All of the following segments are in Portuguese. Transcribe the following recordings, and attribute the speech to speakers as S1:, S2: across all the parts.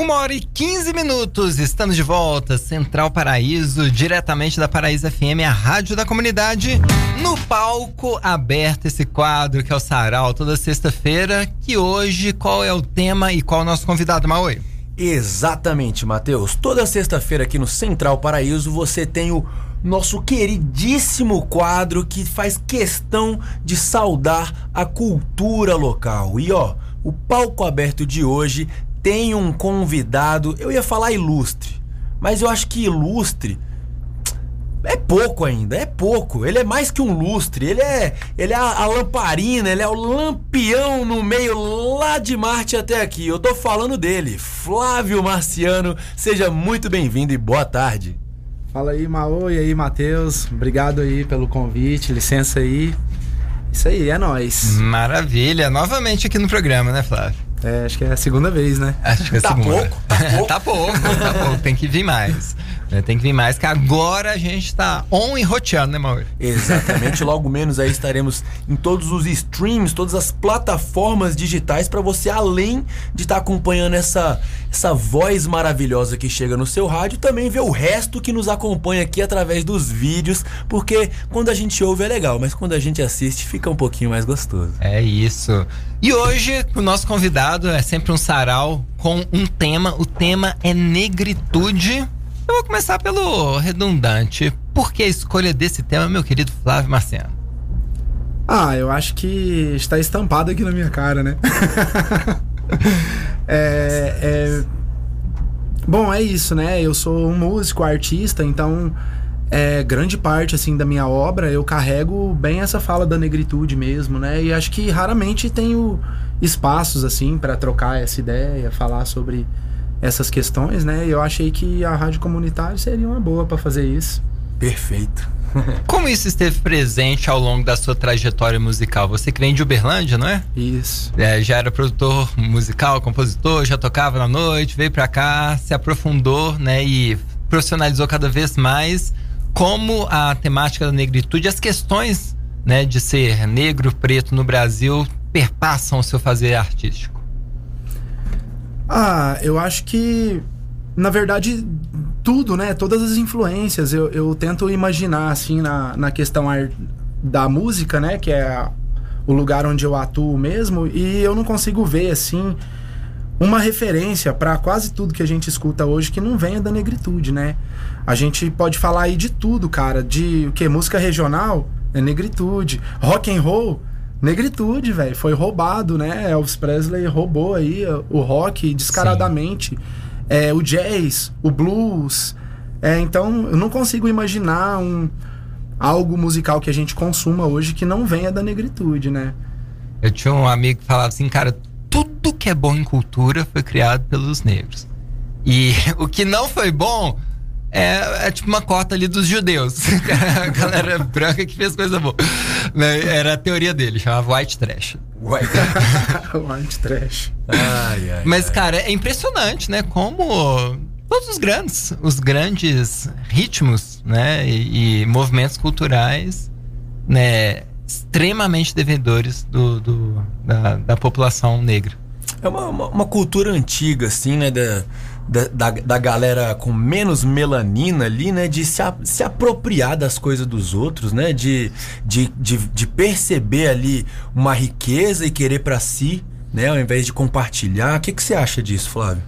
S1: Uma hora e 15 minutos, estamos de volta, Central Paraíso, diretamente da Paraíso FM, a rádio da comunidade, no palco aberto esse quadro que é o Sarau, toda sexta-feira, que hoje, qual é o tema e qual é o nosso convidado, Maui?
S2: Exatamente, Matheus. Toda sexta-feira aqui no Central Paraíso você tem o nosso queridíssimo quadro que faz questão de saudar a cultura local. E ó, o palco aberto de hoje tem um convidado, eu ia falar ilustre, mas eu acho que ilustre é pouco ainda, é pouco. Ele é mais que um lustre, ele é, ele é a, a, lamparina, ele é o lampião no meio lá de Marte até aqui. Eu tô falando dele, Flávio Marciano. Seja muito bem-vindo e boa tarde.
S3: Fala aí, Maô, e aí, Matheus. Obrigado aí pelo convite, licença aí. Isso aí, é nós.
S1: Maravilha. Novamente aqui no programa, né, Flávio?
S3: É, acho que é a segunda vez, né?
S1: Acho que é a
S2: tá
S1: segunda.
S2: Pouco, tá pouco,
S1: tá pouco, tá pouco. Tem que vir mais. Né? Tem que vir mais, que agora a gente tá on e roteando, né, Mauro?
S2: Exatamente. Logo menos aí estaremos em todos os streams, todas as plataformas digitais para você, além de estar tá acompanhando essa, essa voz maravilhosa que chega no seu rádio, também ver o resto que nos acompanha aqui através dos vídeos, porque quando a gente ouve é legal, mas quando a gente assiste fica um pouquinho mais gostoso.
S1: É isso. E hoje o nosso convidado é sempre um sarau com um tema. O tema é negritude. Eu vou começar pelo redundante. Por que a escolha desse tema, meu querido Flávio Marciano?
S3: Ah, eu acho que está estampado aqui na minha cara, né? é, é... Bom, é isso, né? Eu sou um músico, artista, então é, grande parte assim da minha obra eu carrego bem essa fala da negritude mesmo, né? E acho que raramente tenho espaços assim para trocar essa ideia, falar sobre essas questões, né? E eu achei que a rádio comunitária seria uma boa para fazer isso.
S2: Perfeito.
S1: Como isso esteve presente ao longo da sua trajetória musical? Você que vem de Uberlândia, não é?
S3: Isso.
S1: É, já era produtor musical, compositor, já tocava na noite, veio para cá, se aprofundou, né? E profissionalizou cada vez mais. Como a temática da negritude, as questões, né, de ser negro, preto no Brasil perpassam o seu fazer artístico.
S3: Ah, eu acho que, na verdade, tudo, né? Todas as influências. Eu, eu tento imaginar, assim, na, na questão da música, né? Que é o lugar onde eu atuo mesmo. E eu não consigo ver, assim, uma referência para quase tudo que a gente escuta hoje que não venha da negritude, né? A gente pode falar aí de tudo, cara. De o que? Música regional é negritude. Rock and roll negritude, velho. Foi roubado, né? Elvis Presley roubou aí o rock descaradamente. É, o jazz, o blues. É, então, eu não consigo imaginar um, algo musical que a gente consuma hoje que não venha da negritude, né?
S1: Eu tinha um amigo que falava assim, cara, tudo que é bom em cultura foi criado pelos negros. E o que não foi bom é, é, tipo uma cota ali dos judeus. a galera branca que fez coisa boa. Né? Era a teoria dele, chamava White Trash.
S3: White, white Trash.
S1: Ai, ai, Mas, ai. cara, é impressionante, né? Como todos os grandes, os grandes ritmos, né? E, e movimentos culturais, né? Extremamente devedores do, do da, da população negra.
S2: É uma, uma, uma cultura antiga, assim, né? Da da, da, da, galera com menos melanina ali, né? De se, a, se apropriar das coisas dos outros, né? De, de, de, de perceber ali uma riqueza e querer para si, né? Ao invés de compartilhar. O que, que você acha disso, Flávio?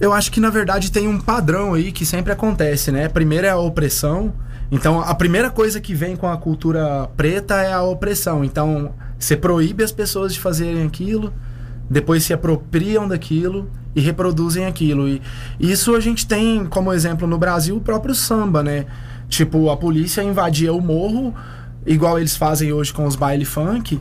S3: Eu acho que na verdade tem um padrão aí que sempre acontece, né? Primeiro é a opressão. Então a primeira coisa que vem com a cultura preta é a opressão. Então você proíbe as pessoas de fazerem aquilo, depois se apropriam daquilo e reproduzem aquilo. E isso a gente tem como exemplo no Brasil o próprio samba, né? Tipo, a polícia invadia o morro, igual eles fazem hoje com os baile funk.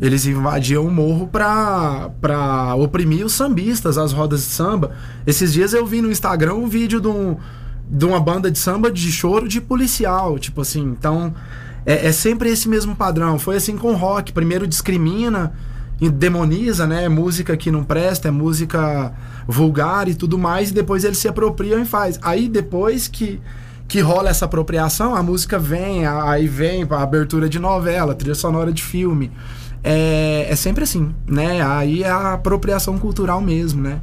S3: Eles invadiam o morro pra, pra oprimir os sambistas, as rodas de samba. Esses dias eu vi no Instagram um vídeo de, um, de uma banda de samba de choro de policial, tipo assim. Então, é, é sempre esse mesmo padrão. Foi assim com rock. Primeiro discrimina, demoniza, né? É música que não presta, é música vulgar e tudo mais, e depois eles se apropriam e faz. Aí depois que que rola essa apropriação, a música vem, aí vem a abertura de novela, trilha sonora de filme. É, é sempre assim, né? Aí é a apropriação cultural mesmo, né?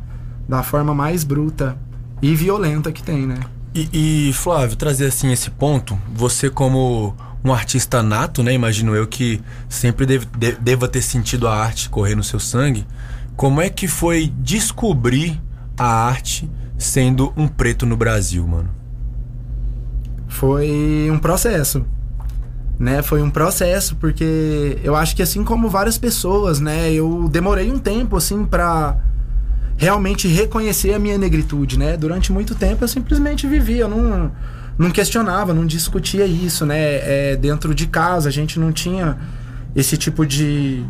S3: da forma mais bruta e violenta que tem, né?
S2: E, e, Flávio, trazer assim esse ponto, você como um artista nato, né? Imagino eu que sempre deve, de, deva ter sentido a arte correr no seu sangue. Como é que foi descobrir a arte sendo um preto no Brasil, mano?
S3: Foi um processo. Né, foi um processo porque eu acho que assim como várias pessoas, né, eu demorei um tempo assim para realmente reconhecer a minha negritude, né? Durante muito tempo eu simplesmente vivia, eu não, não questionava, não discutia isso, né? É, dentro de casa a gente não tinha esse tipo de,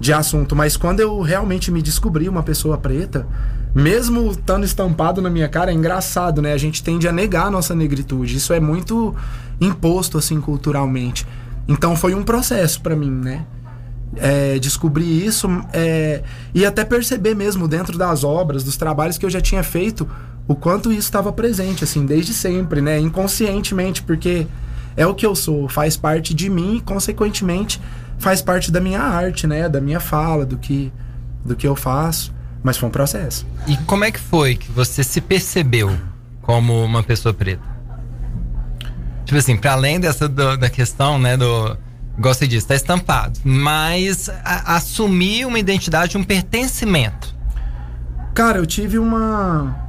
S3: de assunto. Mas quando eu realmente me descobri uma pessoa preta, mesmo estando estampado na minha cara, é engraçado, né? A gente tende a negar a nossa negritude. Isso é muito imposto, assim, culturalmente. Então foi um processo para mim, né? é, descobrir isso é, e até perceber mesmo dentro das obras, dos trabalhos que eu já tinha feito, o quanto isso estava presente, assim, desde sempre, né? Inconscientemente, porque é o que eu sou, faz parte de mim e, consequentemente, faz parte da minha arte, né? Da minha fala, do que, do que eu faço. Mas foi um processo.
S1: E como é que foi que você se percebeu como uma pessoa preta? Tipo assim, para além dessa do, da questão, né, do Gostei disso, tá estampado. Mas a, assumir uma identidade, um pertencimento.
S3: Cara, eu tive uma.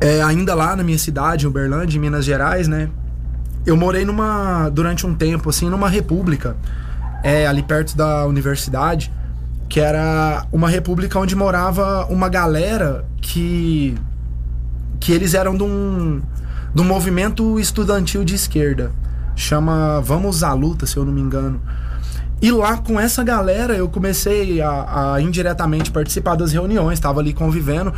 S3: É, ainda lá na minha cidade, Uberlândia, em Minas Gerais, né? Eu morei numa. durante um tempo, assim, numa república. É, ali perto da universidade. Que era uma república onde morava uma galera que. que eles eram de um. um movimento estudantil de esquerda chama Vamos à Luta, se eu não me engano. E lá com essa galera eu comecei a, a indiretamente participar das reuniões, estava ali convivendo.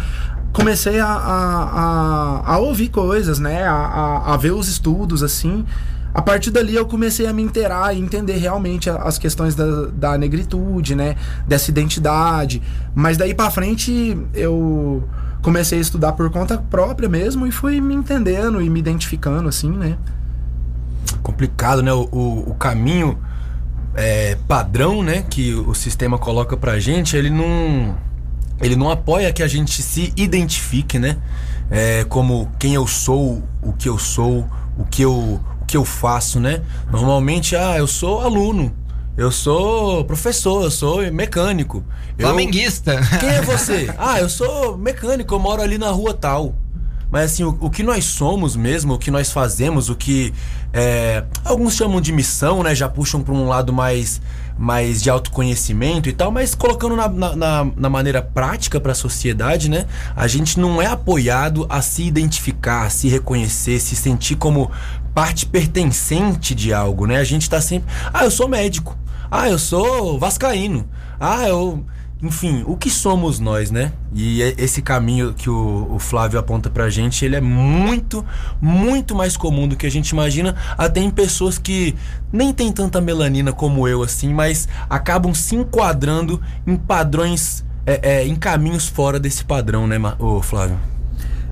S3: Comecei a, a, a, ouvir coisas, né? A, a, ver os estudos, assim. A partir dali eu comecei a me inteirar e entender realmente as questões da, da negritude, né? Dessa identidade. Mas daí para frente eu comecei a estudar por conta própria mesmo e fui me entendendo e me identificando, assim, né?
S2: complicado, né? O, o, o caminho é, padrão, né, que o sistema coloca pra gente, ele não ele não apoia que a gente se identifique, né? É, como quem eu sou, o que eu sou, o que eu, o que eu faço, né? Normalmente, ah, eu sou aluno, eu sou professor, eu sou mecânico.
S1: Flamenguista.
S2: Eu... Quem é você? ah, eu sou mecânico, eu moro ali na rua tal. Mas assim, o, o, que nós somos mesmo, o que nós fazemos, o que é, alguns chamam de missão, né? Já puxam para um lado mais, mais de autoconhecimento e tal, mas colocando na, na, na maneira prática para a sociedade, né? A gente não é apoiado a se identificar, a se reconhecer, se sentir como parte pertencente de algo, né? A gente tá sempre, ah, eu sou médico. Ah, eu sou vascaíno. Ah, eu enfim, o que somos nós, né? E é esse caminho que o, o, Flávio aponta pra gente, ele é muito, muito mais comum do que a gente imagina, até em pessoas que nem tem tanta melanina como eu, assim, mas acabam se enquadrando em padrões, é, é, em caminhos fora desse padrão, né, ô Flávio?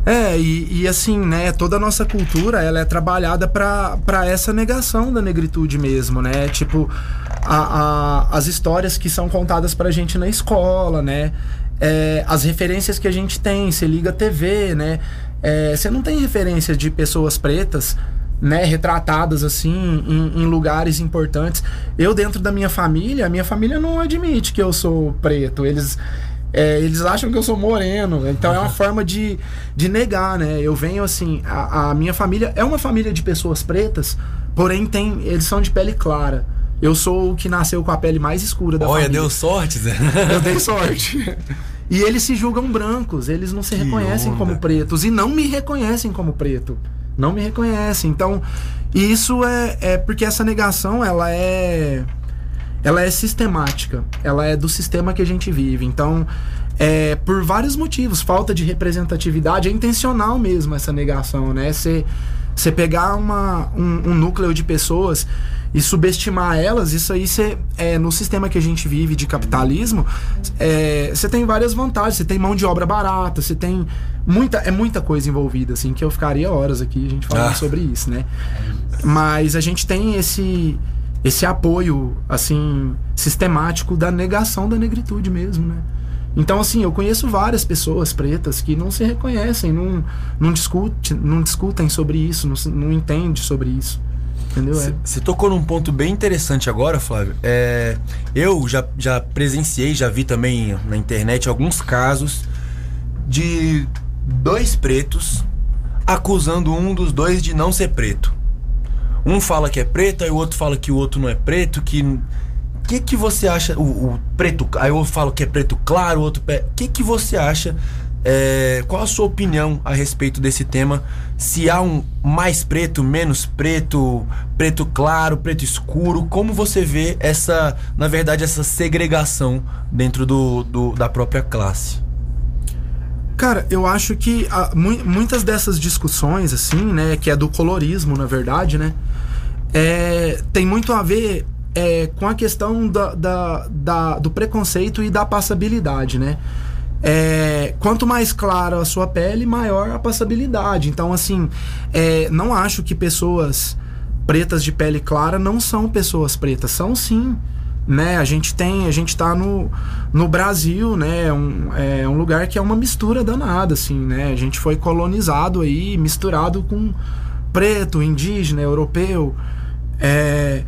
S3: É, e, e, assim, né, toda a nossa cultura, ela é trabalhada para essa negação da negritude mesmo, né? Tipo, a, a, as histórias que são contadas pra gente na escola, né? É, as referências que a gente tem, você liga a TV, né? É, você não tem referência de pessoas pretas, né, retratadas assim em, em, lugares importantes. Eu dentro da minha família, a minha família não admite que eu sou preto. Eles é, eles acham que eu sou moreno. Então é uma forma de, de negar, né? Eu venho assim, a, a, minha família é uma família de pessoas pretas, porém tem, eles são de pele clara. Eu sou o que nasceu com a pele mais escura da
S2: Olha,
S3: família.
S2: Olha, deu sorte, Zé.
S3: Eu dei sorte. E eles se julgam brancos, eles não se que reconhecem onda. como pretos e não me reconhecem como preto. Não me reconhecem. Então, isso é, é porque essa negação, ela é ela é sistemática, ela é do sistema que a gente vive. Então, é, por vários motivos, falta de representatividade, é intencional mesmo essa negação, né? Você pegar uma, um, um, núcleo de pessoas e subestimar elas, isso aí você, é, no sistema que a gente vive de capitalismo, você é, tem várias vantagens, você tem mão de obra barata, você tem muita, é muita coisa envolvida, assim, que eu ficaria horas aqui a gente falando ah. sobre isso, né? Mas a gente tem esse esse apoio assim sistemático da negação da negritude mesmo, né? Então, assim, eu conheço várias pessoas pretas que não se reconhecem, não, não, discute, não discutem sobre isso, não, não entendem sobre isso. Entendeu?
S2: Você é. tocou num ponto bem interessante agora, Flávio. É, eu já, já presenciei, já vi também na internet alguns casos de dois pretos acusando um dos dois de não ser preto. Um fala que é preto, aí o outro fala que o outro não é preto, que que que você acha o, o, preto? Aí eu falo que é preto claro, o outro o que que você acha? É, qual a sua opinião a respeito desse tema? Se há um mais preto, menos preto, preto claro, preto escuro, como você vê essa, na verdade, essa segregação dentro do, do da própria classe?
S3: Cara, eu acho que a, mu muitas dessas discussões, assim, né, que é do colorismo, na verdade, né, é, tem muito a ver é, com a questão da, da, da, do preconceito e da passabilidade, né? É, quanto mais clara a sua pele, maior a passabilidade. Então, assim, é, não acho que pessoas pretas de pele clara não são pessoas pretas, são sim. Né, a gente tem, a gente tá no, no Brasil, né, um, é um lugar que é uma mistura danada, assim, né, a gente foi colonizado aí, misturado com preto, indígena, europeu, é,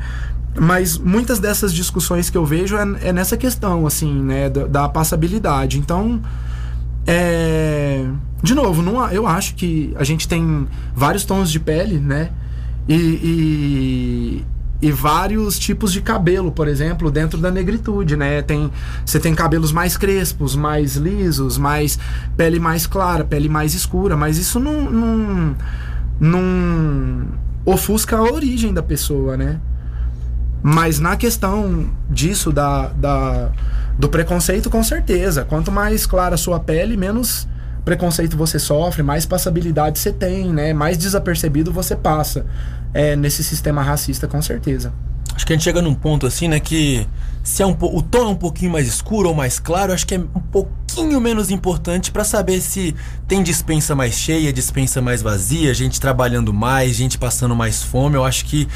S3: mas muitas dessas discussões que eu vejo é, é nessa questão, assim, né, da, da passabilidade. Então, é, de novo, não, eu acho que a gente tem vários tons de pele, né, e, e, e vários tipos de cabelo, por exemplo, dentro da negritude, né? Tem, você tem cabelos mais crespos, mais lisos, mais pele mais clara, pele mais escura, mas isso não, não, não ofusca a origem da pessoa, né? Mas na questão disso, da, da, do preconceito, com certeza. Quanto mais clara a sua pele, menos preconceito você sofre, mais passabilidade você tem, né? Mais desapercebido você passa é, nesse sistema racista, com certeza.
S2: Acho que a gente chega num ponto assim, né, que se é um o tom é um pouquinho mais escuro ou mais claro, acho que é um pouquinho menos importante para saber se tem dispensa mais cheia, dispensa mais vazia, gente trabalhando mais, gente passando mais fome. Eu acho que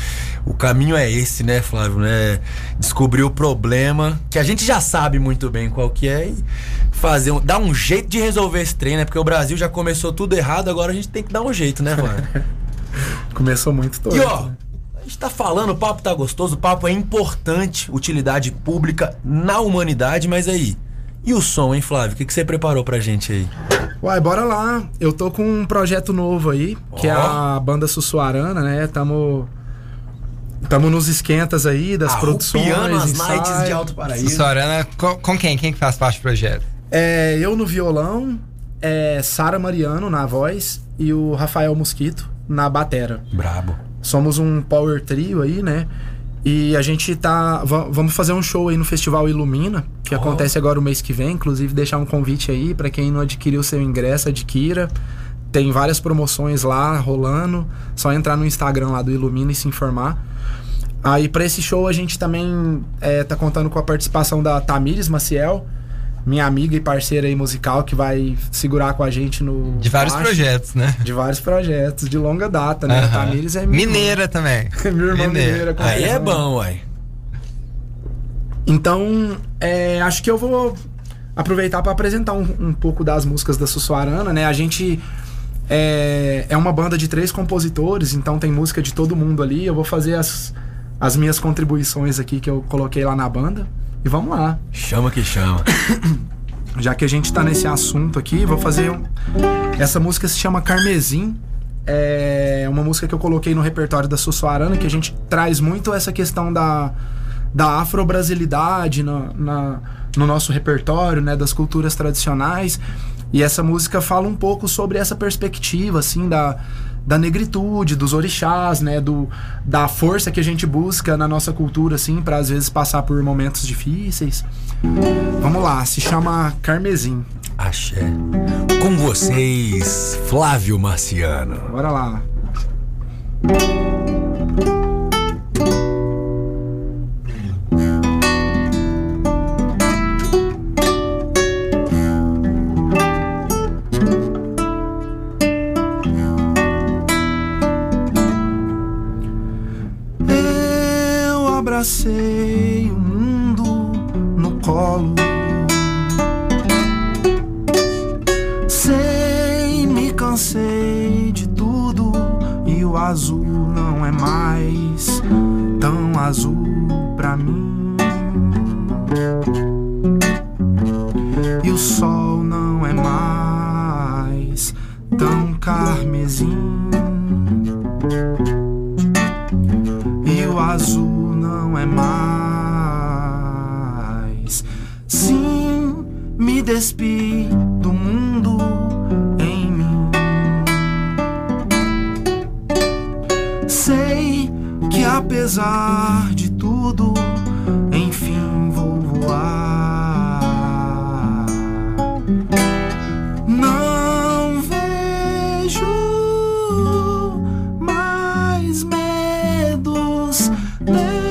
S2: o caminho é esse, né, Flávio, né? Descobrir o problema, que a gente já sabe muito bem qual que é e fazer, dar um jeito de resolver esse trem, né? Porque o Brasil já começou tudo errado, agora a gente tem que dar um jeito, né, Flávio?
S3: Começou muito todo.
S2: E ó, né? A gente tá falando, o papo tá gostoso, o papo é importante, utilidade pública na humanidade, mas aí. E o som, hein, Flávio? O que, que você preparou pra gente aí?
S3: Uai, bora lá. Eu tô com um projeto novo aí, oh. que é a banda Sussuarana, né? Tamo. Tamo nos esquentas aí das produções.
S2: as nights de Alto Paraíso.
S1: Sussuarana, com, com quem? Quem que faz parte do projeto?
S3: É, eu no violão, é Sara Mariano na voz e o Rafael Mosquito na batera.
S2: Brabo.
S3: Somos um power trio aí, né? E a gente tá. Vamos fazer um show aí no Festival Ilumina, que oh. acontece agora o mês que vem. Inclusive, deixar um convite aí para quem não adquiriu seu ingresso, adquira. Tem várias promoções lá rolando. Só entrar no Instagram lá do Ilumina e se informar. Aí, para esse show, a gente também é, tá contando com a participação da Tamires Maciel minha amiga e parceira aí musical que vai segurar com a gente no.
S1: De vários baixo, projetos, né?
S3: De vários projetos, de longa data, né?
S1: Uh -huh. Tamires é
S3: minha
S1: Mineira
S3: irmã.
S1: também.
S3: minha irmã mineira. mineira
S2: aí é bom, uai.
S3: Então, é, acho que eu vou aproveitar para apresentar um, um, pouco das músicas da Sussuarana, né? A gente é, é uma banda de três compositores, então tem música de todo mundo ali. Eu vou fazer as, as minhas contribuições aqui que eu coloquei lá na banda. E vamos lá.
S2: Chama que chama.
S3: Já que a gente tá nesse assunto aqui, vou fazer. Um... Essa música se chama Carmesim. É uma música que eu coloquei no repertório da Sussuarana, que a gente traz muito essa questão da, da afro-brasilidade na, na, no nosso repertório, né? Das culturas tradicionais. E essa música fala um pouco sobre essa perspectiva, assim, da da negritude, dos orixás, né, do, da força que a gente busca na nossa cultura, assim, para às vezes passar por momentos difíceis. Vamos lá, se chama Carmesim.
S2: Axé. Com vocês, Flávio Marciano.
S3: Bora lá. Medos nem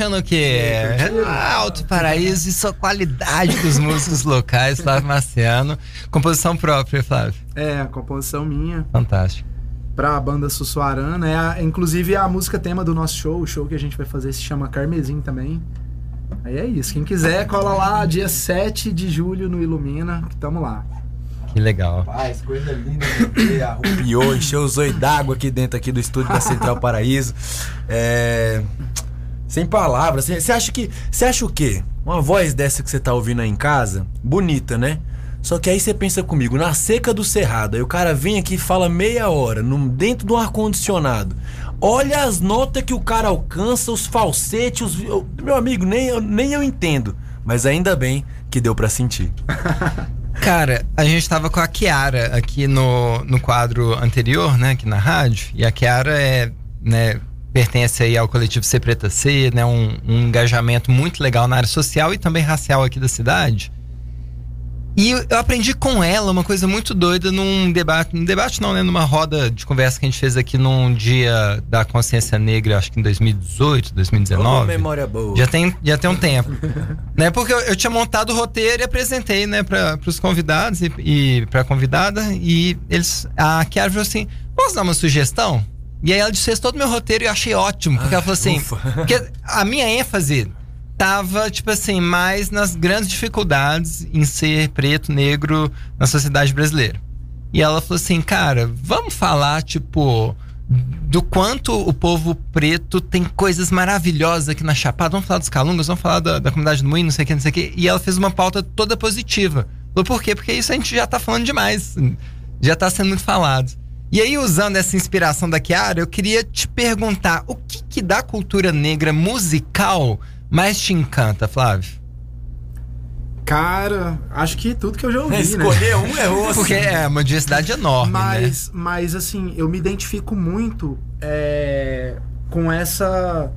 S1: achando que é Alto Paraíso e sua qualidade dos músicos locais, Flávio Marciano. Composição própria, Flávio.
S3: É, a composição minha
S1: Fantástico.
S3: pra banda Sussuarana. É a- inclusive a música tema do nosso show. O show que a gente vai fazer se chama Carmesim também. Aí é isso. Quem quiser, cola lá dia 7 de julho no Ilumina, que tamo lá.
S1: Que legal.
S2: Paz, coisa linda ver, arrupiou, encheu os olhos d'água aqui dentro aqui do estúdio da Central Paraíso. É... Sem palavras. Você acha que. Você acha o quê? Uma voz dessa que você tá ouvindo aí em casa, bonita, né? Só que aí você pensa comigo, na seca do cerrado, aí o cara vem aqui e fala meia hora, dentro de um ar-condicionado. Olha as notas que o cara alcança, os falsetes, os, eu- meu amigo, nem eu, nem eu entendo. Mas ainda bem que deu pra sentir.
S1: Cara, a gente tava com a Kiara aqui no, no quadro anterior, né, aqui na rádio, e a Kiara é, né, pertence aí ao coletivo C Preta C, né, um, um engajamento muito legal na área social e também racial aqui da cidade. E eu aprendi com ela uma coisa muito doida num debate, num debate não, né? Numa roda de conversa que a gente fez aqui num dia da consciência negra, acho que em 2018, 2019. Oh,
S2: memória boa.
S1: Já tem, já tem um tempo. né? Porque eu, eu, tinha montado o roteiro e apresentei, né, para os convidados e, e para a convidada. E eles. A Kiara falou assim: posso dar uma sugestão? E aí ela disse todo o meu roteiro e eu achei ótimo. Porque ah, ela falou assim: ufa. porque a minha ênfase tava, tipo assim, mais nas grandes dificuldades em ser preto, negro na sociedade brasileira. E ela falou assim, cara, vamos falar, tipo, do quanto o povo preto tem coisas maravilhosas aqui na Chapada. Vamos falar dos Calungas, vamos falar da, da comunidade do Moinho, não sei o que, não sei o que. E ela fez uma pauta toda positiva. Falou, por quê? Porque isso a gente já tá falando demais. Já tá sendo muito falado. E aí, usando essa inspiração da Kiara, eu queria te perguntar, o que que da cultura negra musical mais te encanta, Flávio?
S3: Cara, acho que tudo que eu já ouvi, é,
S2: Escolher né? um é outro.
S1: Porque é uma diversidade enorme,
S3: mas,
S1: né?
S3: Mas, assim, eu me identifico muito é, com essa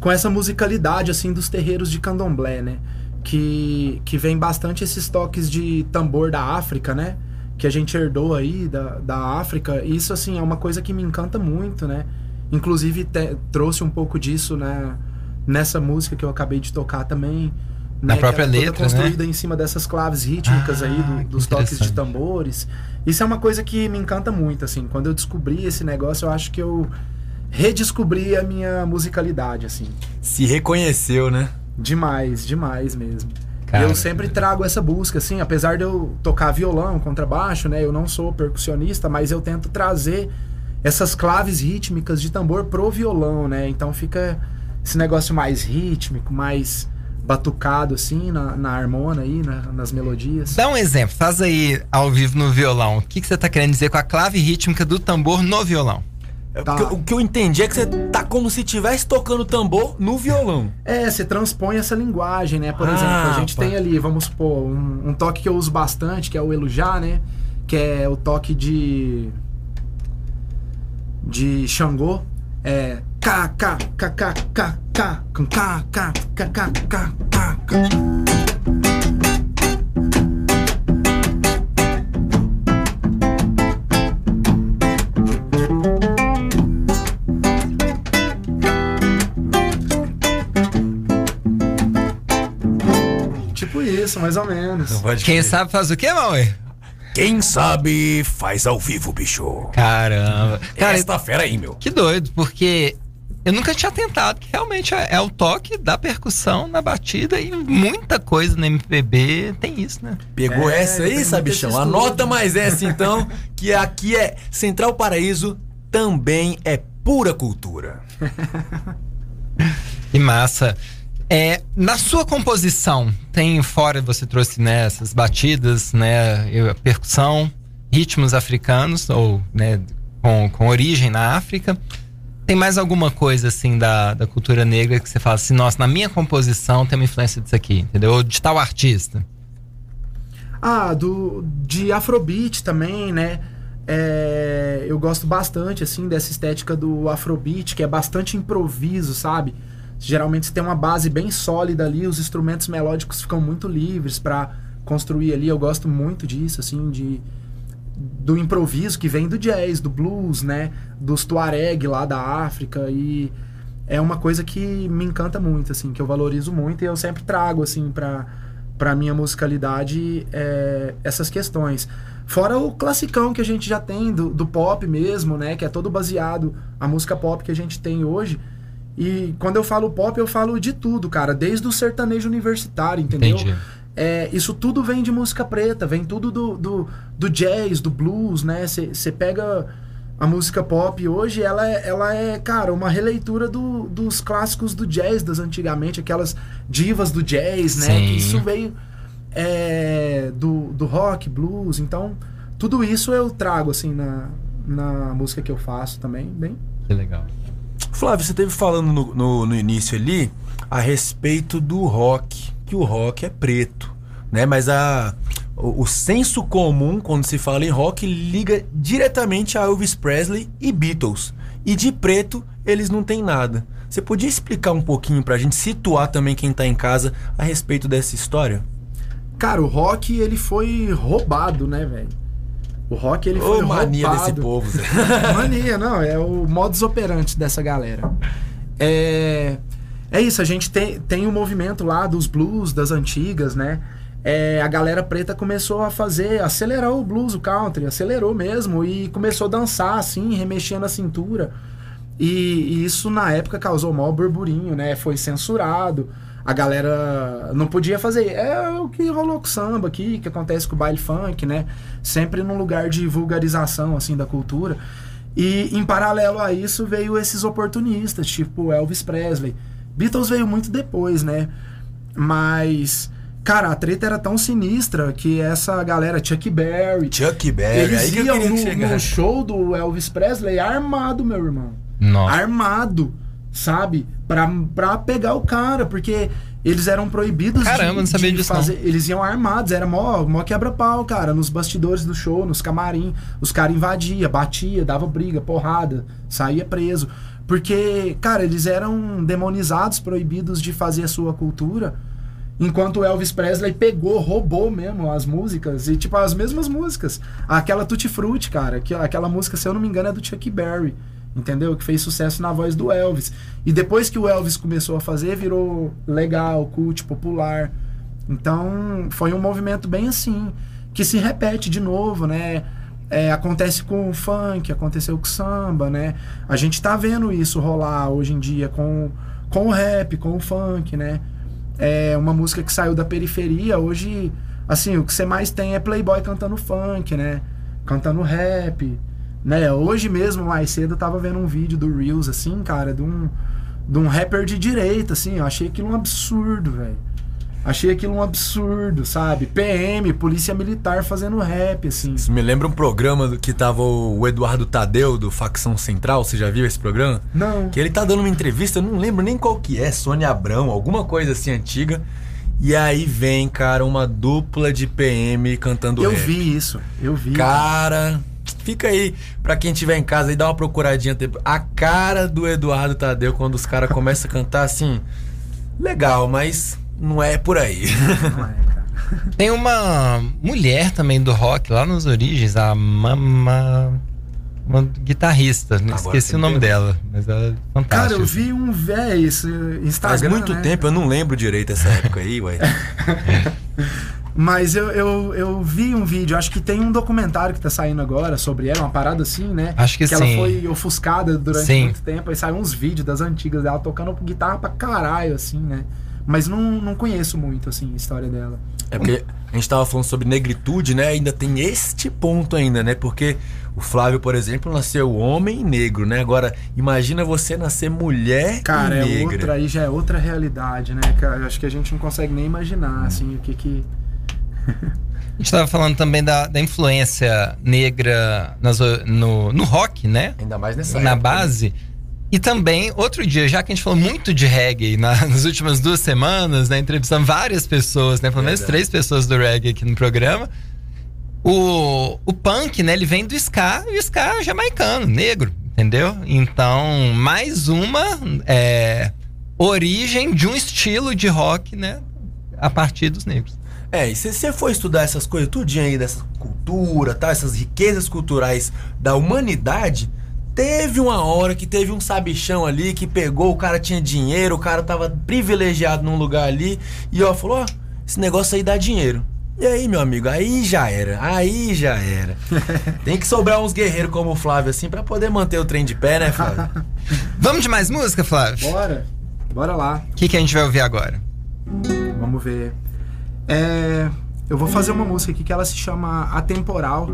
S3: com essa musicalidade, assim, dos terreiros de candomblé, né? Que, que vem bastante esses toques de tambor da África, né? Que a gente herdou aí da, da África. Isso, assim, é uma coisa que me encanta muito, né? Inclusive, te, trouxe um pouco disso, né? nessa música que eu acabei de tocar também.
S1: Na né, própria letra,
S3: construída
S1: né?
S3: em cima dessas claves rítmicas ah, aí, do, dos toques de tambores. Isso é uma coisa que me encanta muito, assim. Quando eu descobri esse negócio, eu acho que eu redescobri a minha musicalidade, assim.
S2: Se reconheceu, né?
S3: Demais, demais mesmo. Cara, eu sempre trago essa busca, assim, apesar de eu tocar violão, contrabaixo, né? Eu não sou percussionista, mas eu tento trazer essas claves rítmicas de tambor pro violão, né? Então fica esse negócio mais rítmico, mais batucado assim na, na harmonia aí, na, nas melodias.
S1: Dá um exemplo, faz aí ao vivo no violão. O que, que você tá querendo dizer com a clave rítmica do tambor no violão?
S2: É, tá. O que eu entendi é que você tá como se estivesse tocando tambor no violão.
S3: É, você transpõe essa linguagem, né? Por ah, exemplo, a gente pá. tem ali, vamos supor, um, um, toque que eu uso bastante, que é o Elujá, né? Que é o toque de. de Xangô. É K, K, K, K, K, K, com K, K, K, K, K, K, K. isso, mais ou menos.
S1: Quem sabe faz o quê, Maui?
S2: Quem sabe faz ao vivo, bicho.
S1: Caramba.
S2: Cara, Esta fera aí, meu.
S1: Que doido, porque eu nunca tinha tentado, que realmente é, é, o toque da percussão na batida e muita coisa no MPB tem isso, né?
S2: Pegou é, essa aí, sabichão? Anota mais essa então, que aqui é Central Paraíso, também é pura cultura.
S1: que massa. É, na sua composição, tem fora, você trouxe né, essas batidas, né, percussão, ritmos africanos, ou né, com, com origem na África. Tem mais alguma coisa, assim, da, da cultura negra que você fala assim, nossa, na minha composição tem uma influência disso aqui, entendeu? Ou de tal artista?
S3: Ah, do, de Afrobeat também, né? É, eu gosto bastante, assim, dessa estética do Afrobeat, que é bastante improviso, sabe? Geralmente você tem uma base bem sólida ali, os instrumentos melódicos ficam muito livres para construir ali. Eu gosto muito disso, assim, de do improviso que vem do jazz, do blues, né? Dos tuareg lá da África e é uma coisa que me encanta muito, assim, que eu valorizo muito e eu sempre trago, assim, pra, pra minha musicalidade é, essas questões. Fora o classicão que a gente já tem do, do pop mesmo, né? Que é todo baseado, a música pop que a gente tem hoje. E quando eu falo pop, eu falo de tudo, cara. Desde o sertanejo universitário, entendeu? Entendi. É, isso tudo vem de música preta, vem tudo do, do, do jazz, do blues, né? Você pega a música pop hoje, ela é, ela é cara, uma releitura do, dos clássicos do jazz das antigamente, aquelas divas do jazz, né? Sim. Que isso veio é, do, do rock, blues. Então, tudo isso eu trago, assim, na, na música que eu faço também, bem...
S1: Que legal.
S2: Flávio, você esteve falando no, no, no início ali a respeito do rock que o rock é preto, né? Mas a, o, o senso comum quando se fala em rock liga diretamente a Elvis Presley e Beatles. E de preto eles não têm nada. Você podia explicar um pouquinho pra gente situar também quem tá em casa a respeito dessa história?
S3: Cara, o rock, ele foi roubado, né, velho? O rock, ele
S2: Ô,
S3: foi
S2: mania
S3: roubado.
S2: desse povo, Zé.
S3: Mania, não, é o modus operandi dessa galera. É, é isso, a gente tem, tem um movimento lá dos blues, das antigas, né? É, a galera preta começou a fazer, acelerar o blues, o country, acelerou mesmo e começou a dançar assim, remexendo a cintura. E, e isso na época causou maior burburinho, né? Foi censurado. A galera não podia fazer. É o que rolou com o samba aqui, que acontece com o baile funk, né? Sempre num lugar de vulgarização, assim, da cultura. E em paralelo a isso veio esses oportunistas, tipo Elvis Presley. Beatles veio muito depois, né? Mas, cara, a treta era tão sinistra que essa galera, Chuck Berry,
S2: Chuck Berry,
S3: eles
S2: aí que
S3: iam no,
S2: chegar.
S3: no show do Elvis Presley armado, meu irmão.
S1: Nossa.
S3: Armado, sabe? Pra, pra pegar o cara, porque eles eram proibidos
S1: Caramba,
S3: de,
S1: não sabia
S3: de
S1: disso, não.
S3: fazer. Eles iam armados, era mó, mó quebra-pau, cara, nos bastidores do show, nos camarim. Os caras invadiam, batia, dava briga, porrada, saía preso. Porque, cara, eles eram demonizados, proibidos de fazer a sua cultura. Enquanto o Elvis Presley pegou, roubou mesmo as músicas. E, tipo, as mesmas músicas. Aquela Tutti Frutti, cara. Que, aquela música, se eu não me engano, é do Chuck Berry. Entendeu? Que fez sucesso na voz do Elvis. E depois que o Elvis começou a fazer, virou legal, cult, popular. Então, foi um movimento bem assim. Que se repete de novo, né? É, acontece com o funk, aconteceu com o samba, né? A gente tá vendo isso rolar hoje em dia com, com o rap, com o funk, né? É uma música que saiu da periferia. Hoje, assim, o que você mais tem é Playboy cantando funk, né? Cantando rap, né? Hoje mesmo, mais cedo, eu tava vendo um vídeo do Reels, assim, cara, de um, de um rapper de direita, assim. Eu achei aquilo um absurdo, velho. Achei aquilo um absurdo, sabe? PM, polícia militar fazendo rap, assim.
S2: Isso me lembra um programa do que tava o Eduardo Tadeu, do Facção Central. Você já viu esse programa?
S3: Não.
S2: Que ele tá dando uma entrevista, eu não lembro nem qual que é, Sônia Abrão, alguma coisa assim antiga. E aí vem, cara, uma dupla de PM cantando
S3: Eu
S2: rap.
S3: vi isso, eu vi.
S2: Cara, fica aí, pra quem tiver em casa aí, dá uma procuradinha. A cara do Eduardo Tadeu quando os caras começam a cantar assim, legal, mas não é por aí.
S3: Não é, cara.
S1: Tem uma mulher também do rock lá nas origens, a Mama. Uma guitarrista, esqueci
S2: você
S1: o nome
S2: me
S1: dela, mas ela é fantástica.
S3: Cara, eu vi um velho esse Instagram.
S2: Faz muito
S3: né?
S2: tempo, eu não lembro direito essa época aí, ué.
S3: Mas eu, eu, eu vi um vídeo, acho que tem um documentário que tá saindo agora sobre ela, uma parada assim, né?
S1: Acho que
S3: ela
S1: sim.
S3: foi ofuscada durante
S1: Sim.
S3: muito tempo. Aí saiu uns vídeos das antigas dela tocando guitarra pra caralho, assim, né? Mas não, não conheço muito, assim, a história dela.
S2: É porque a gente tava falando sobre negritude, né? Ainda tem este ponto ainda, né? Porque o Flávio, por exemplo, nasceu homem e negro, né? Agora, imagina você nascer mulher
S3: Cara,
S2: e
S3: é
S2: negra.
S3: outra, aí já é outra realidade, né, cara? Eu Acho que a gente não consegue nem imaginar, assim, o que que.
S1: A gente tava falando também da, da influência negra nas no, no rock, né?
S2: Ainda mais nessa
S1: na
S2: época, né?
S1: base. E também, outro dia, já que a gente falou muito de reggae na- nas últimas duas semanas, né? Entrevistando várias pessoas, né? Pelo menos
S2: Verdade.
S1: três pessoas do reggae aqui no programa. O, o punk, né? Ele vem do ska, e o ska é jamaicano, negro, entendeu? Então, mais uma é, origem de um estilo de rock, né? A partir dos negros.
S2: É, e se você for estudar essas coisas, tudinho aí dessa cultura, tá, essas riquezas culturais da humanidade, teve uma hora que teve um sabichão ali que pegou, o cara tinha dinheiro, o cara tava privilegiado num lugar ali, e ó, falou, ó, esse negócio aí dá dinheiro. E aí, meu amigo, aí já era, aí já era. Tem que sobrar uns guerreiros como o Flávio, assim, pra poder manter o trem de pé, né, Flávio?
S1: Vamos de mais música, Flávio?
S3: Bora! Bora lá.
S1: O que, que a gente vai ouvir agora?
S3: Vamos ver. É, eu vou fazer uma música aqui que ela se chama Atemporal.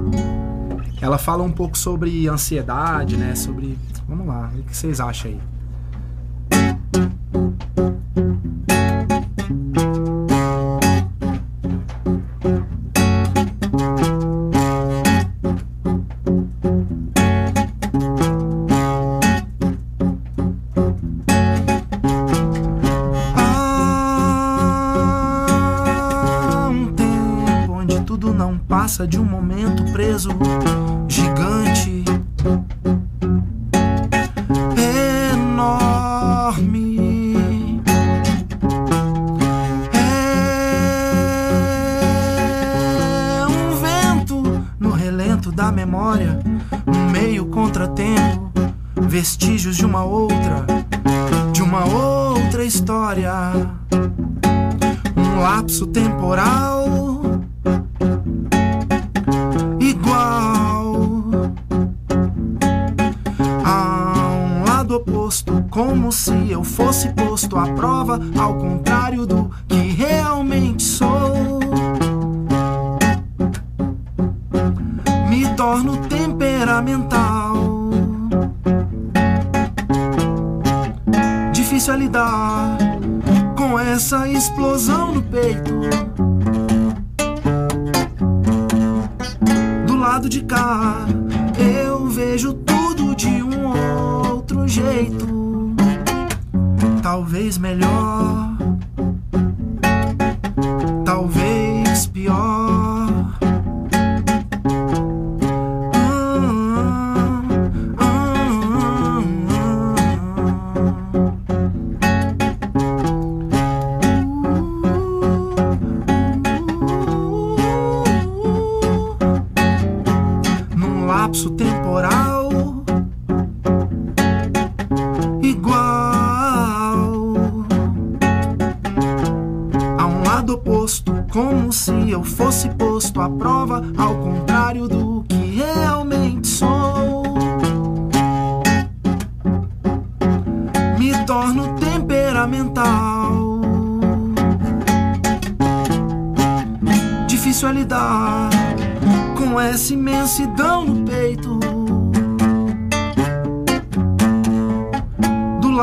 S3: Ela fala um pouco sobre ansiedade, né? Sobre. Vamos lá, o que vocês acham aí? Passa de um momento preso, como se eu fosse posto à prova, ao contrário do que realmente sou. Me torno temperamental. Difícil a lidar com essa explosão no peito. Do lado de cá, eu vejo tudo de um outro jeito. Talvez melhor,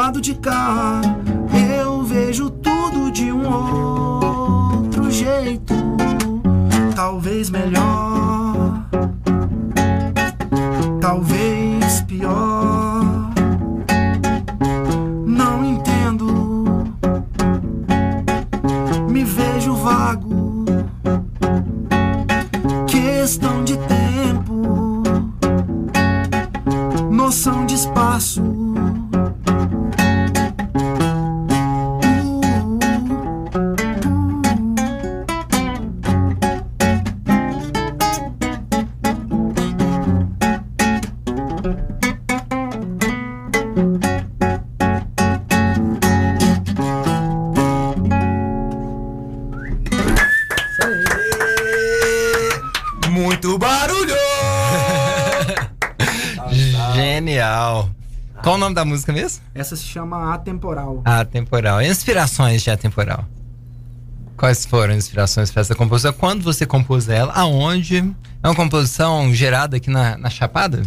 S3: lado de cá, eu vejo tudo de um outro jeito. Talvez melhor, talvez
S1: música mesmo?
S3: Essa se chama Atemporal.
S1: Atemporal. Inspirações de Atemporal. Quais foram as inspirações para essa composição? Quando você compôs ela? Aonde? É uma composição gerada aqui na, na Chapada?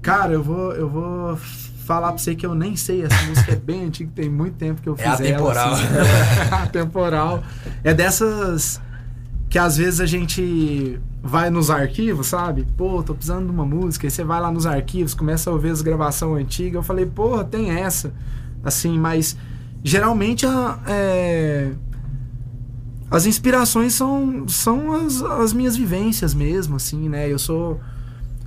S3: Cara, eu vou, eu vou falar pra você que eu nem sei. Essa música é bem antiga, tem muito tempo que eu fiz ela.
S2: atemporal.
S3: assim. atemporal. É dessas que às vezes a gente vai nos arquivos, sabe? Pô, tô precisando de uma música. Aí você vai lá nos arquivos, começa a ouvir as gravações antigas. Eu falei, porra, tem essa. Assim, mas geralmente a, é, as inspirações são, são as, as minhas vivências mesmo, assim, né? Eu sou.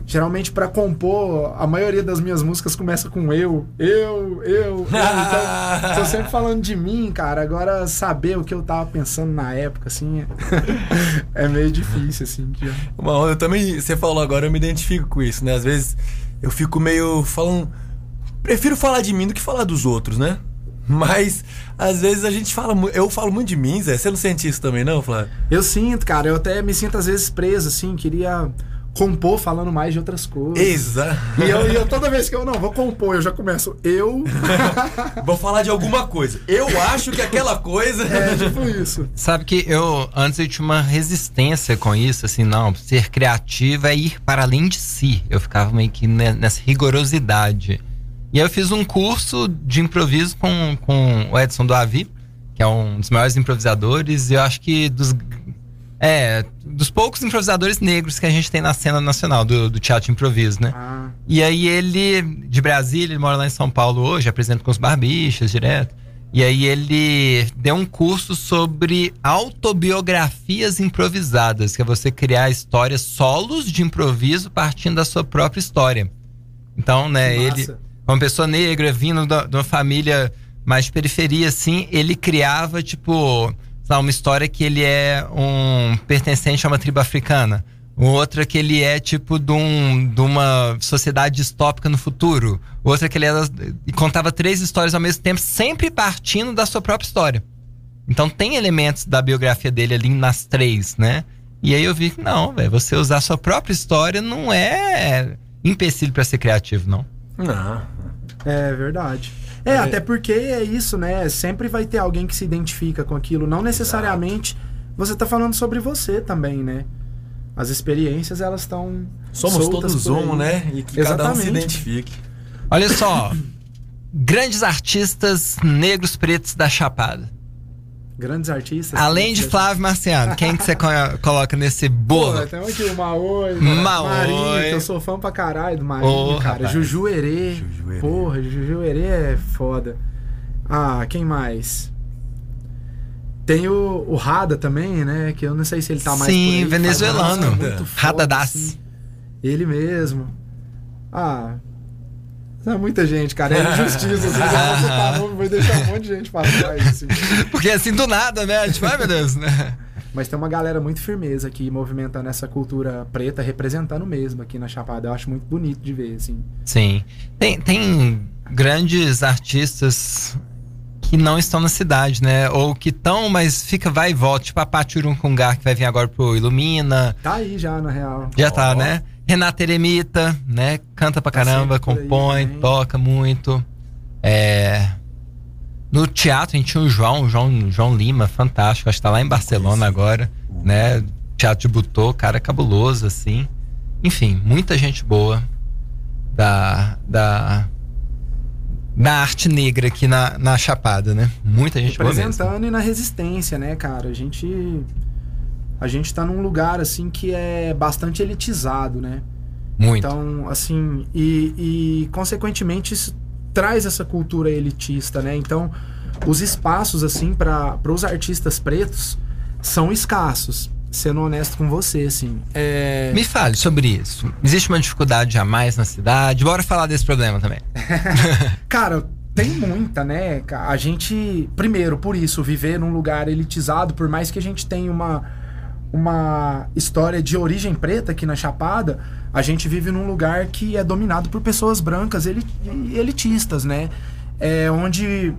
S3: Geralmente, pra compor, a maioria das minhas músicas começa com eu, eu, eu, eu. Então, tô sempre falando de mim, cara. Agora, saber o que eu tava pensando na época, assim, é meio difícil, assim.
S2: Bom, eu também, você falou agora, eu me identifico com isso, né? Às vezes eu fico meio falando. Prefiro falar de mim do que falar dos outros, né? Mas às vezes a gente fala. Eu falo muito de mim, Zé. Você não sente isso também, não, Flávio?
S3: Eu sinto, cara. Eu até me sinto às vezes preso, assim. Queria compor falando mais de outras coisas.
S2: Exato.
S3: E eu, e eu toda vez que eu não vou compor, eu já começo eu.
S2: Vou falar de alguma coisa. Eu acho que aquela coisa.
S3: É tipo isso.
S1: Sabe que eu antes eu tinha uma resistência com isso, assim, não, ser criativo é ir para além de si. Eu ficava meio que ne- nessa rigorosidade. E aí eu fiz um curso de improviso com, com o Edson do Avi, que é um dos maiores improvisadores, e eu acho que dos é, dos poucos improvisadores negros que a gente tem na cena nacional do, do teatro de improviso, né?
S3: Ah,
S1: E aí ele, de Brasília, ele mora lá em São Paulo hoje, apresenta com os barbichas direto. E aí ele deu um curso sobre autobiografias improvisadas, que é você criar histórias solos de improviso partindo da sua própria história. Então, né, ele,
S3: massa.
S1: uma pessoa negra vindo da- de uma família mais de periferia, assim, ele criava, tipo, lá, uma história que ele é um pertencente a uma tribo africana. O outro é que ele é tipo de, um, de uma sociedade distópica no futuro. O outro é que ele era, e contava três histórias ao mesmo tempo, sempre partindo da sua própria história. Então tem elementos da biografia dele ali nas três, né? E aí eu vi que não, velho, você usar a sua própria história não é empecilho para ser criativo, não.
S2: Não.
S3: É verdade. É, até porque é isso, né? Sempre vai ter alguém que se identifica com aquilo. Não necessariamente você tá falando sobre você também, né? As experiências, elas estão.
S2: Somos
S3: soltas
S2: todos um, né? E que cada um se
S3: Exatamente.
S2: identifique.
S1: Olha só, grandes artistas negros pretos da Chapada.
S3: Grandes artistas.
S1: Além de Flávio Marciano, quem que você co- coloca nesse bolo?
S3: Pô, temos aqui o Maoi,
S1: Maoi.
S3: Marinho, que eu sou fã pra caralho do Marinho,
S1: Ô,
S3: cara.
S1: rapaz.
S3: Juju Herê. Porra, Juju Herê é foda. Ah, quem mais? Tem o, o Rada também, né? Que eu não sei se ele tá mais
S1: Sim,
S3: aí, faz
S1: venezuelano. Rada Das.
S3: assim. Ele mesmo. Ah... É muita gente, cara. É injustiça. Assim, já você tá vai deixar um monte de gente pra trás. Assim.
S1: Porque assim, do nada, né? Tipo, ai meu Deus, né?
S3: Mas tem uma galera muito firmeza aqui movimentando essa cultura preta, representando mesmo aqui na Chapada. Eu acho muito bonito de ver, assim.
S1: Sim. Tem, tem grandes artistas que não estão na cidade, né? Ou que estão, mas fica vai e volta. Tipo a Paty Urunkungar, que vai vir agora pro Ilumina.
S3: Tá aí já, na real.
S1: Já tá,
S2: Ó.
S1: né? Renata Eremita, né? Canta pra
S3: Tá
S1: caramba,
S3: aí
S1: compõe,
S3: também.
S1: toca muito. É... No teatro a gente tinha o João, o João, João Lima, fantástico. Acho que tá lá em Barcelona agora, né? Teatro de Butô, cara cabuloso, assim. Enfim, muita gente boa da, da, da arte negra aqui na, na Chapada, né? Muita gente boa mesmo.
S3: Representando e na resistência, né, cara? A gente. A gente tá num lugar, assim, que é bastante elitizado, né?
S1: Muito.
S3: Então, assim, e, e consequentemente isso traz essa cultura elitista, né? Então, os espaços, assim, para os artistas pretos são escassos. Sendo honesto com você, assim. É...
S1: Me fale sobre isso. Existe uma dificuldade a mais na cidade? Bora falar desse problema também.
S3: Cara, tem muita, né? A gente, primeiro, por isso, viver num lugar elitizado, por mais que a gente tenha uma, uma história de origem preta aqui na Chapada, a gente vive num lugar que é dominado por pessoas brancas eli- elitistas, né? É onde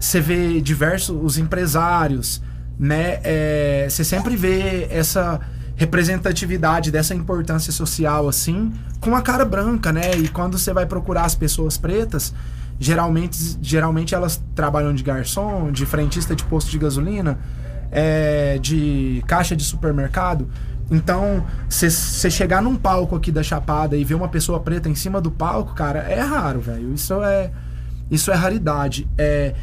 S3: você vê diversos os empresários, né? É, você sempre vê essa representatividade dessa importância social assim com a cara branca, né? E quando você vai procurar as pessoas pretas, geralmente, geralmente elas trabalham de garçom, de frentista de posto de gasolina, é, de caixa de supermercado. Então, você chegar num palco aqui da Chapada e ver uma pessoa preta em cima do palco, cara, é raro, velho. Isso é isso é raridade. É,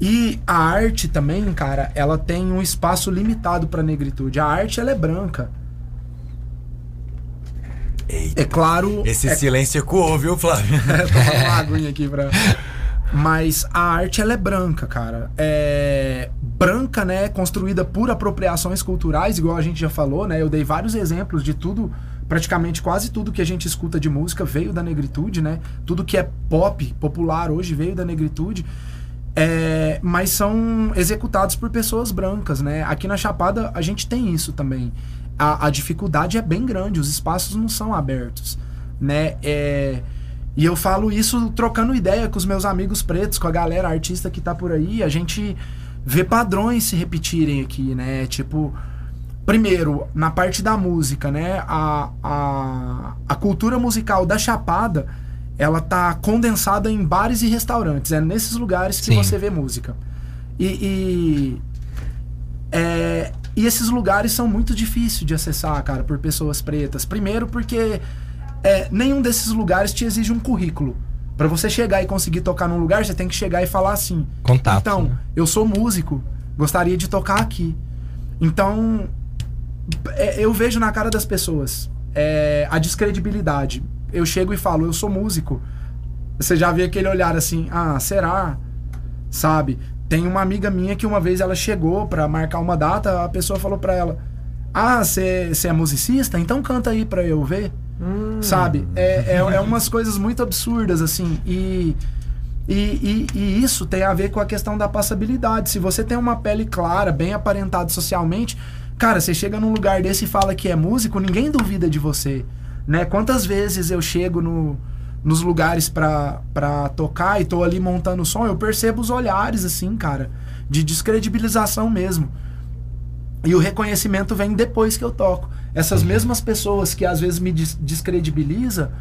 S3: e a arte também, cara, ela tem um espaço limitado pra negritude. A arte, ela é branca.
S2: Eita.
S3: É claro.
S2: Esse
S3: é
S2: silêncio ecoou, viu, Flávio?
S3: uma aguinha aqui pra. Mas a arte ela é branca, cara. É branca, né? Construída por apropriações culturais, igual a gente já falou, né? Eu dei vários exemplos de tudo, praticamente quase tudo que a gente escuta de música veio da negritude, né? Tudo que é pop, popular hoje veio da negritude. É, mas são executados por pessoas brancas, né? Aqui na Chapada a gente tem isso também. A, a dificuldade é bem grande, os espaços não são abertos, né? É, e eu falo isso trocando ideia com os meus amigos pretos, com a galera artista que tá por aí. A gente vê padrões se repetirem aqui, né? Tipo, primeiro, na parte da música, né? A, a, a cultura musical da Chapada, ela tá condensada em bares e restaurantes. É nesses lugares que
S1: Sim.
S3: você vê música. E, e, é, e esses lugares são muito difíceis de acessar, cara, por pessoas pretas. Primeiro porque é, nenhum desses lugares te exige um currículo. Pra você chegar e conseguir tocar num lugar, você tem que chegar e falar assim:
S1: Contato.
S3: Então,
S1: né?
S3: eu sou músico, gostaria de tocar aqui. Então, é, eu vejo na cara das pessoas é, a descredibilidade. Eu chego e falo: Eu sou músico. Você já vê aquele olhar assim: Ah, será? Sabe? Tem uma amiga minha que uma vez ela chegou pra marcar uma data, a pessoa falou pra ela: Ah, você é musicista? Então canta aí pra eu ver. Sabe? É, é, é umas coisas muito absurdas, assim. E, e, e, e isso tem a ver com a questão da passabilidade. Se você tem uma pele clara, bem aparentada socialmente, Cara, você chega num lugar desse e fala que é músico, ninguém duvida de você, né? Quantas vezes eu chego no, nos lugares pra, pra tocar e tô ali montando o som, eu percebo os olhares, assim, cara, de descredibilização mesmo. E o reconhecimento vem depois que eu toco. Essas mesmas pessoas que às vezes me des descredibiliza,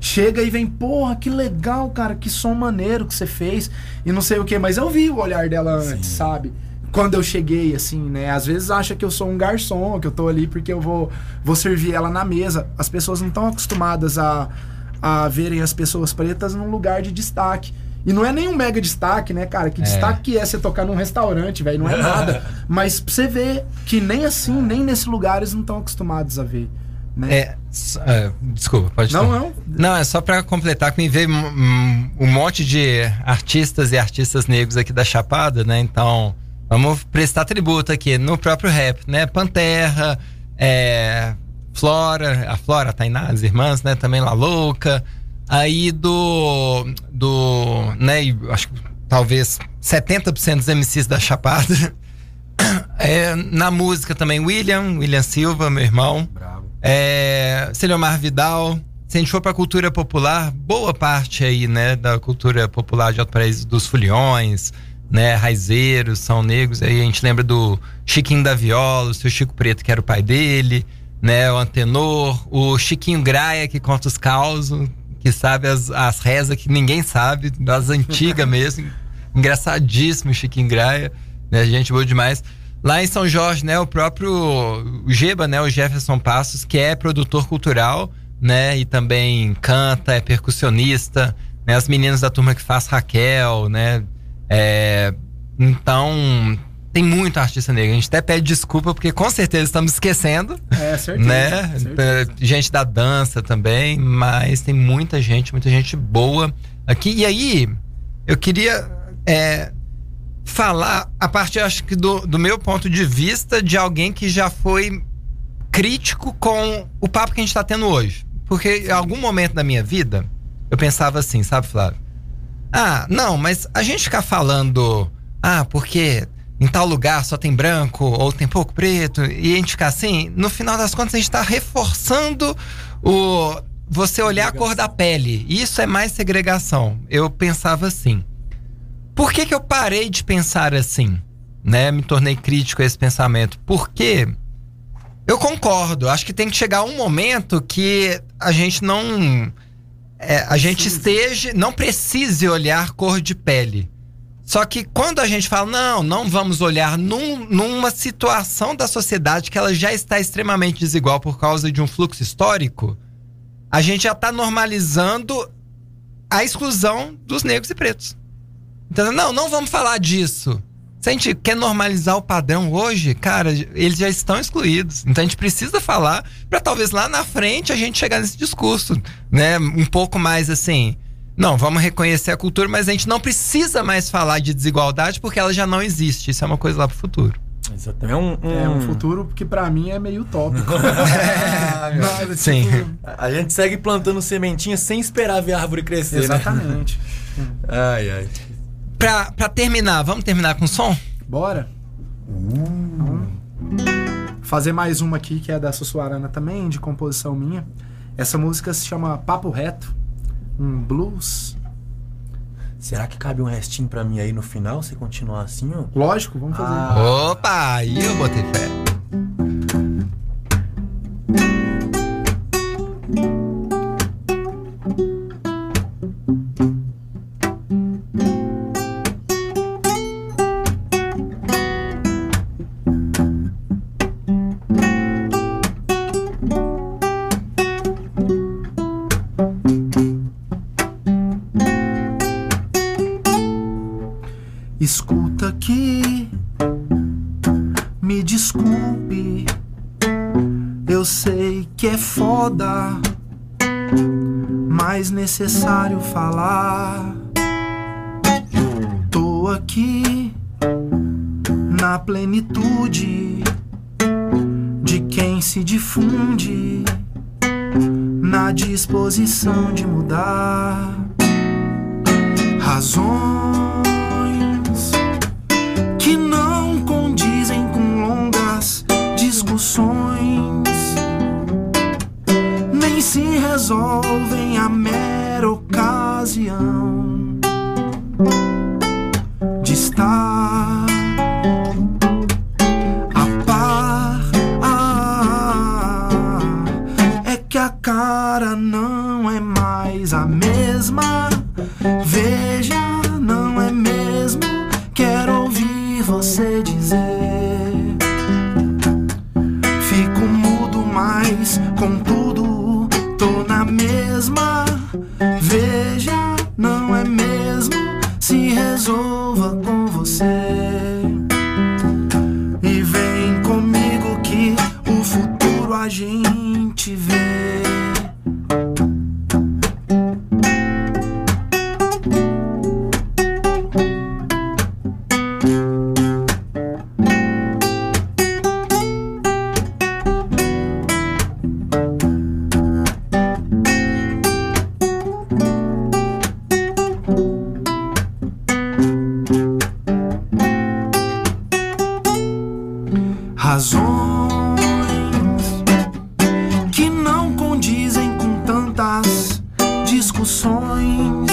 S3: chega e vem, porra, que legal, cara, que som maneiro que você fez e não sei o que, mas eu vi o olhar dela antes, sabe? Quando eu cheguei, assim, né? Às vezes acha que eu sou um garçom, que eu tô ali porque eu vou, vou servir ela na mesa. As pessoas não estão acostumadas a, a verem as pessoas pretas num lugar de destaque. E não é nenhum mega destaque, né, cara? Que destaque que é você tocar num restaurante, velho? Não é nada. Mas pra você ver que nem assim, nem nesse lugar eles não estão acostumados a ver. Né?
S1: É, é, desculpa, pode
S3: Não,
S1: falar.
S3: não.
S1: Não, é só pra completar que me veio um, um- monte de artistas e artistas negros aqui da Chapada, né? Então, vamos prestar tributo aqui no próprio rap, né? Pantera, é, Flora, a Flora, a Tainá, as irmãs, né? Também La Louca. Aí do. do né? Acho que talvez 70% dos MCs da Chapada. É, na música também, William, William Silva, meu irmão.
S2: Bravo.
S1: É, Celiomar Vidal. Se a gente for pra cultura popular, boa parte aí, né, da cultura popular de Alto Paraíso, dos Foliões, né, Raizeiros, São Negros. Aí a gente lembra do Chiquinho da Viola, o seu Chico Preto, que era o pai dele, né, o Antenor, o Chiquinho Graia, que conta os causos, que sabe as, as rezas que ninguém sabe, das antigas mesmo. Engraçadíssimo Chiquinho Graia, né, gente boa demais. Lá em São Jorge, né, o próprio Geba, né, o Jefferson Passos, que é produtor cultural, né, e também canta, é percussionista, né, as meninas da turma que faz Raquel, né, é, então tem muito artista negro. A gente até pede desculpa porque com certeza estamos esquecendo,
S3: É, certeza.
S1: né,
S3: certeza.
S1: É, gente da dança também, mas tem muita gente, muita gente boa aqui. E aí, eu queria é, falar a partir, acho que do, do meu ponto de vista, de alguém que já foi crítico com o papo que a gente tá tendo hoje. Porque em algum momento da minha vida, eu pensava assim, sabe, Flávio? Ah, não, mas a gente ficar falando, ah, porque em tal lugar só tem branco ou tem pouco preto, e a gente ficar assim, no final das contas a gente tá reforçando o você olhar a cor da pele. Isso é mais segregação. Eu pensava assim. Por que, que eu parei de pensar assim? Né? Me tornei crítico a esse pensamento. Porque eu concordo. Acho que tem que chegar um momento que a gente não. é, a gente esteja. Não precise olhar cor de pele. Só que quando a gente fala, não, não vamos olhar num- numa situação da sociedade que ela já está extremamente desigual por causa de um fluxo histórico, a gente já está normalizando a exclusão dos negros e pretos. Então, não, não vamos falar disso. Se a gente quer normalizar o padrão hoje, cara, eles já estão excluídos. Então a gente precisa falar para talvez lá na frente a gente chegar nesse discurso, né? Um pouco mais assim. Não, vamos reconhecer a cultura, mas a gente não precisa mais falar de desigualdade porque ela já não existe. Isso é uma coisa lá pro futuro.
S2: Exatamente. É um,
S3: É um futuro que pra mim é meio utópico. Mas,
S1: Sim.
S3: tipo,
S2: A gente segue plantando sementinha sem esperar ver a árvore crescer, né?
S3: exatamente.
S2: Ai, ai.
S1: Pra, pra terminar, vamos terminar com som?
S3: Bora? Vamos fazer mais uma aqui que é da Sussuarana também, de composição minha. Essa música se chama Papo Reto, um blues.
S2: Será que cabe um restinho pra mim aí no final, se continuar assim, ó?
S3: Lógico, vamos fazer.
S2: Ah.
S1: Opa, aí eu botei fé.
S3: Necessário falar. Tô aqui na plenitude de quem se difunde, na disposição de mudar razões Razões que não condizem com tantas discussões,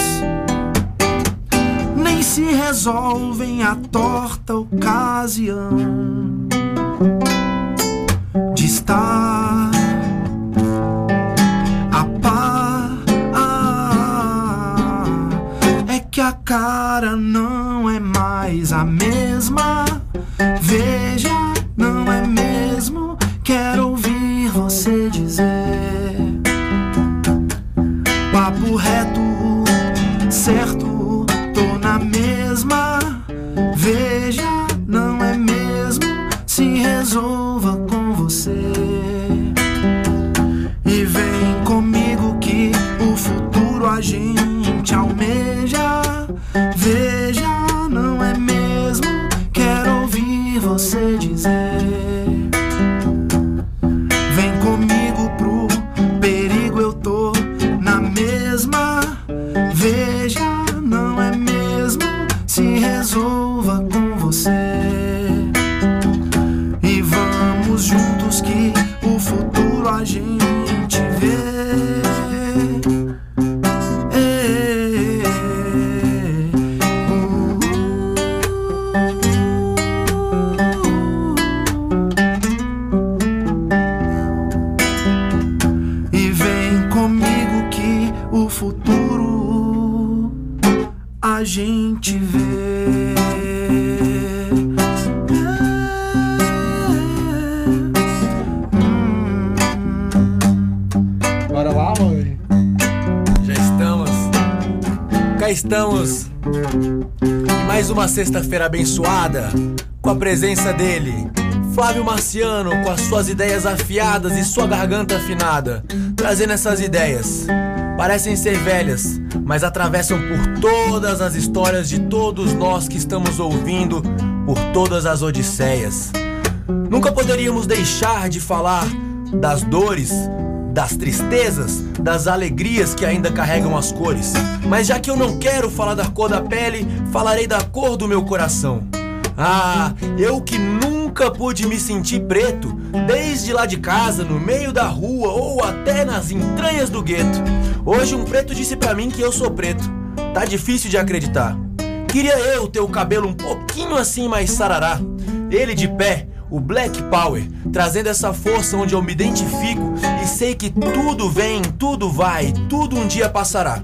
S3: nem se resolvem a torta ocasião de estar a par. É que a cara não é mais a mesma. Veja, C'est. O futuro a gente vê.
S4: Bora lá, mãe.
S2: Já estamos. Cá estamos. E mais uma sexta-feira abençoada com a presença dele. Flávio Marciano, com as suas ideias afiadas e sua garganta afinada, trazendo essas ideias. Parecem ser velhas, mas atravessam por todas as histórias de todos nós que estamos ouvindo, por todas as odisseias. Nunca poderíamos deixar de falar das dores, das tristezas, das alegrias que ainda carregam as cores. Mas já que eu não quero falar da cor da pele, falarei da cor do meu coração. Ah, eu que nunca pude me sentir preto, desde lá de casa, no meio da rua ou até nas entranhas do gueto. Hoje um preto disse pra mim que eu sou preto. Tá difícil de acreditar. Queria eu ter o cabelo um pouquinho assim mais sarará. Ele de pé, o Black Power, trazendo essa força onde eu me identifico e sei que tudo vem, tudo vai, tudo um dia passará.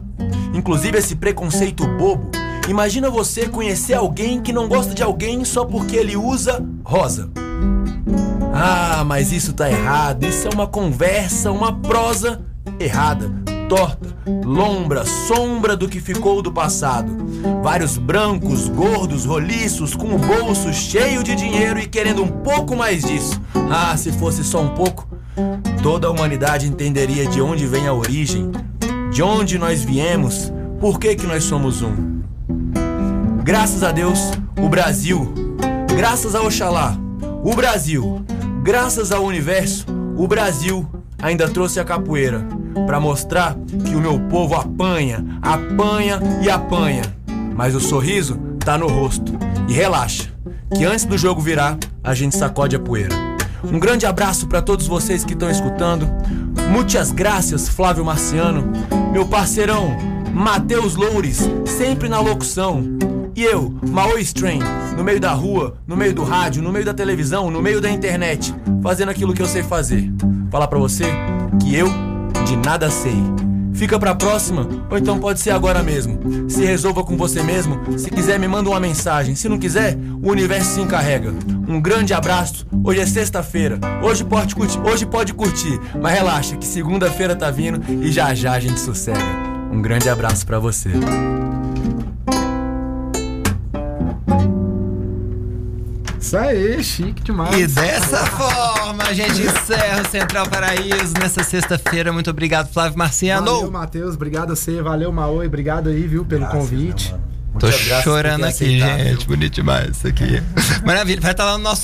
S2: Inclusive esse preconceito bobo. Imagina você conhecer alguém que não gosta de alguém só porque ele usa rosa. Ah, mas isso tá errado. Isso é uma conversa, uma prosa errada, torta, lombra, sombra do que ficou do passado. Vários brancos, gordos, roliços, com o bolso cheio de dinheiro e querendo um pouco mais disso. Ah, se fosse só um pouco, toda a humanidade entenderia de onde vem a origem, de onde nós viemos, por que que nós somos um. Graças a Deus, o Brasil. Graças a Oxalá, o Brasil. Graças ao universo, o Brasil ainda trouxe a capoeira para mostrar que o meu povo apanha, apanha e apanha. Mas o sorriso tá no rosto. E relaxa, que antes do jogo virar, a gente sacode a poeira. Um grande abraço para todos vocês que estão escutando. Muitas graças, Flávio Marciano, meu parceirão Matheus Loures, sempre na locução. E eu, Mao Strain, no meio da rua, no meio do rádio, no meio da televisão, no meio da internet, fazendo aquilo que eu sei fazer. Falar pra você que eu de nada sei. Fica pra próxima, ou então pode ser agora mesmo. Se resolva com você mesmo. Se quiser, me manda uma mensagem. Se não quiser, o universo se encarrega. Um grande abraço. Hoje é sexta-feira. Hoje pode curtir, hoje pode curtir. Mas relaxa, que segunda-feira tá vindo e já já a gente sossega. Um grande abraço pra você.
S3: Isso aí, chique demais.
S1: E dessa forma a gente encerra o Central Paraíso nessa sexta-feira. Muito obrigado, Flávio Marciano.
S3: Valeu, Matheus. Obrigado a você. Valeu, Maoi. Obrigado aí, viu, pelo
S2: Graças,
S3: convite.
S2: né?
S1: Tô chorando aqui,
S2: aceitado,
S1: gente.
S2: viu?
S1: Bonito demais isso aqui. Maravilha. Vai estar lá no nosso